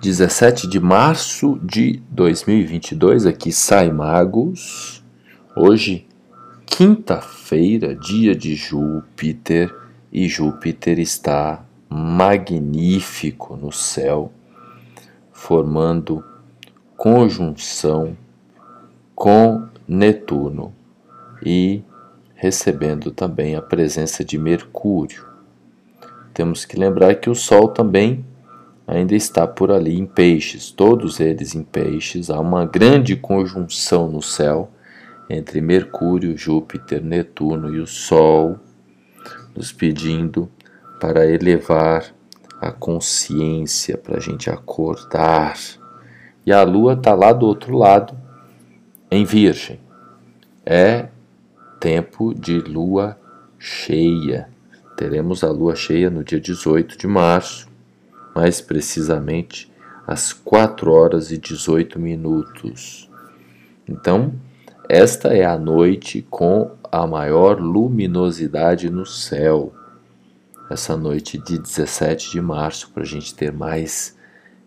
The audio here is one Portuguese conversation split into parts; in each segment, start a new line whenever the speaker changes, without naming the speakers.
17 de março de 2022, aqui sai Magos. Hoje, quinta-feira, dia de Júpiter, e Júpiter está magnífico no céu, formando conjunção com Netuno e recebendo também a presença de Mercúrio. Temos que lembrar que o Sol também ainda está por ali em peixes, todos eles em peixes. Há uma grande conjunção no céu entre Mercúrio, Júpiter, Netuno e o Sol, nos pedindo para elevar a consciência, para a gente acordar. E a Lua está lá do outro lado, em Virgem. É tempo de Lua cheia. Teremos a Lua cheia no dia 18 de março mais precisamente às 4 horas e 18 minutos. Então, esta é a noite com a maior luminosidade no céu. Essa noite de 17 de março, para a gente ter mais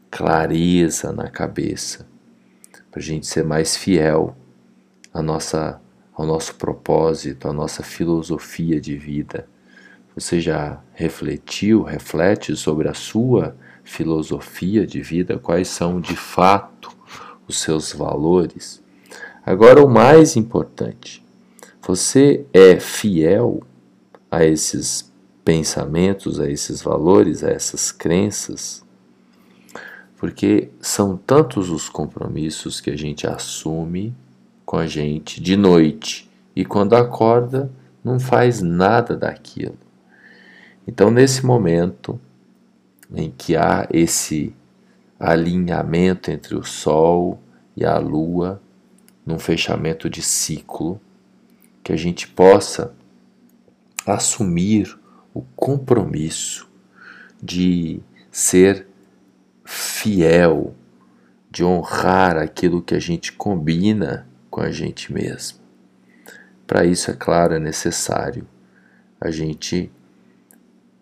clareza na cabeça, para a gente ser mais fiel à nossa, ao nosso propósito, à nossa filosofia de vida você já refletiu, reflete sobre a sua filosofia de vida? Quais são de fato os seus valores? Agora, o mais importante, você é fiel a esses pensamentos, a esses valores, a essas crenças? Porque são tantos os compromissos que a gente assume com a gente de noite e quando acorda não faz nada daquilo. Então, nesse momento em que há esse alinhamento entre o Sol e a Lua, num fechamento de ciclo, que a gente possa assumir o compromisso de ser fiel, de honrar aquilo que a gente combina com a gente mesmo. Para isso, é claro, é necessário a gente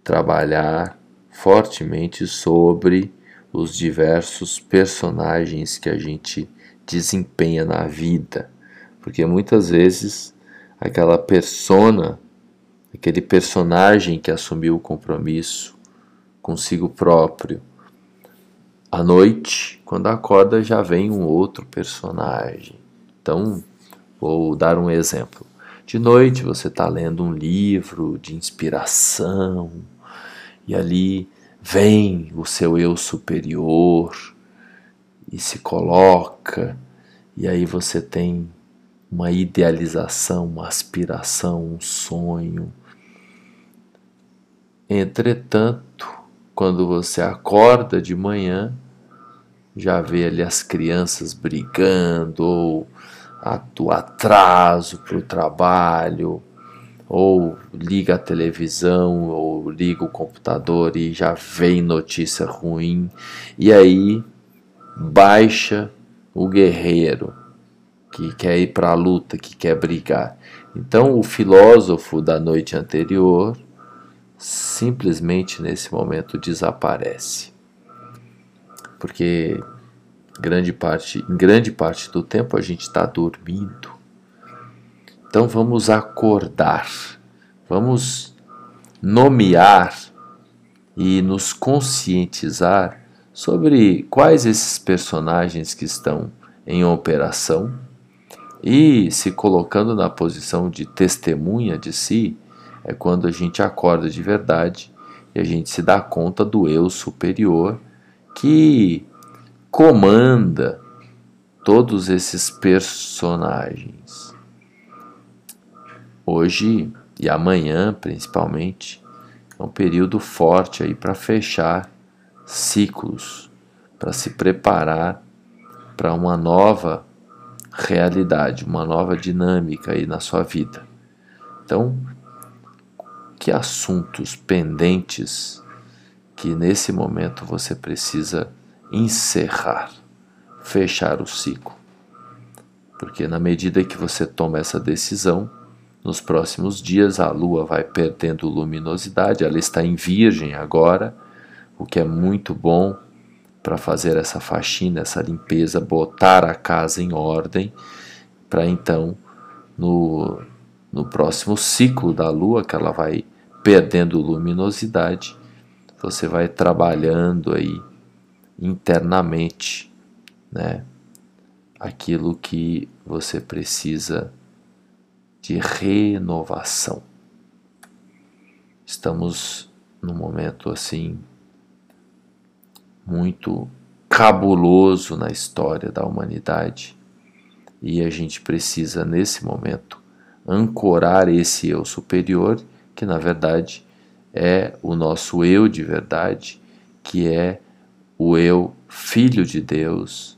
trabalhar fortemente sobre os diversos personagens que a gente desempenha na vida, porque muitas vezes aquela persona, aquele personagem que assumiu o compromisso consigo próprio, à noite, quando acorda, já vem um outro personagem. Então, vou dar um exemplo. De noite você está lendo um livro de inspiração, e ali vem o seu eu superior e se coloca, e aí você tem uma idealização, uma aspiração, um sonho. Entretanto, quando você acorda de manhã, já vê ali as crianças brigando, ou o atraso para o trabalho, ou liga a televisão ou liga o computador e já vem notícia ruim e aí baixa o guerreiro que quer ir para a luta, que quer brigar. Então o filósofo da noite anterior simplesmente nesse momento desaparece. Porque grande parte, em grande parte do tempo a gente está dormindo então vamos acordar, vamos nomear e nos conscientizar sobre quais esses personagens que estão em operação e se colocando na posição de testemunha de si é quando a gente acorda de verdade e a gente se dá conta do eu superior que comanda todos esses personagens. Hoje e amanhã, principalmente, é um período forte aí para fechar ciclos, para se preparar para uma nova realidade, uma nova dinâmica aí na sua vida. Então, que assuntos pendentes que nesse momento você precisa encerrar, fechar o ciclo? Porque na medida que você toma essa decisão, nos próximos dias a Lua vai perdendo luminosidade, ela está em Virgem agora, o que é muito bom para fazer essa faxina, essa limpeza, botar a casa em ordem, para então no, no próximo ciclo da lua, que ela vai perdendo luminosidade, você vai trabalhando aí internamente, né? Aquilo que você precisa de renovação. Estamos num momento assim muito cabuloso na história da humanidade e a gente precisa nesse momento ancorar esse eu superior, que na verdade é o nosso eu de verdade, que é o eu filho de Deus.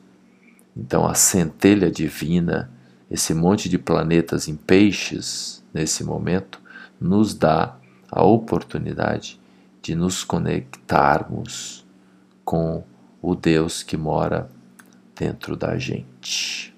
Então a centelha divina, esse monte de planetas em peixes nesse momento, nos dá a oportunidade de nos conectarmos com o Deus que mora dentro da gente.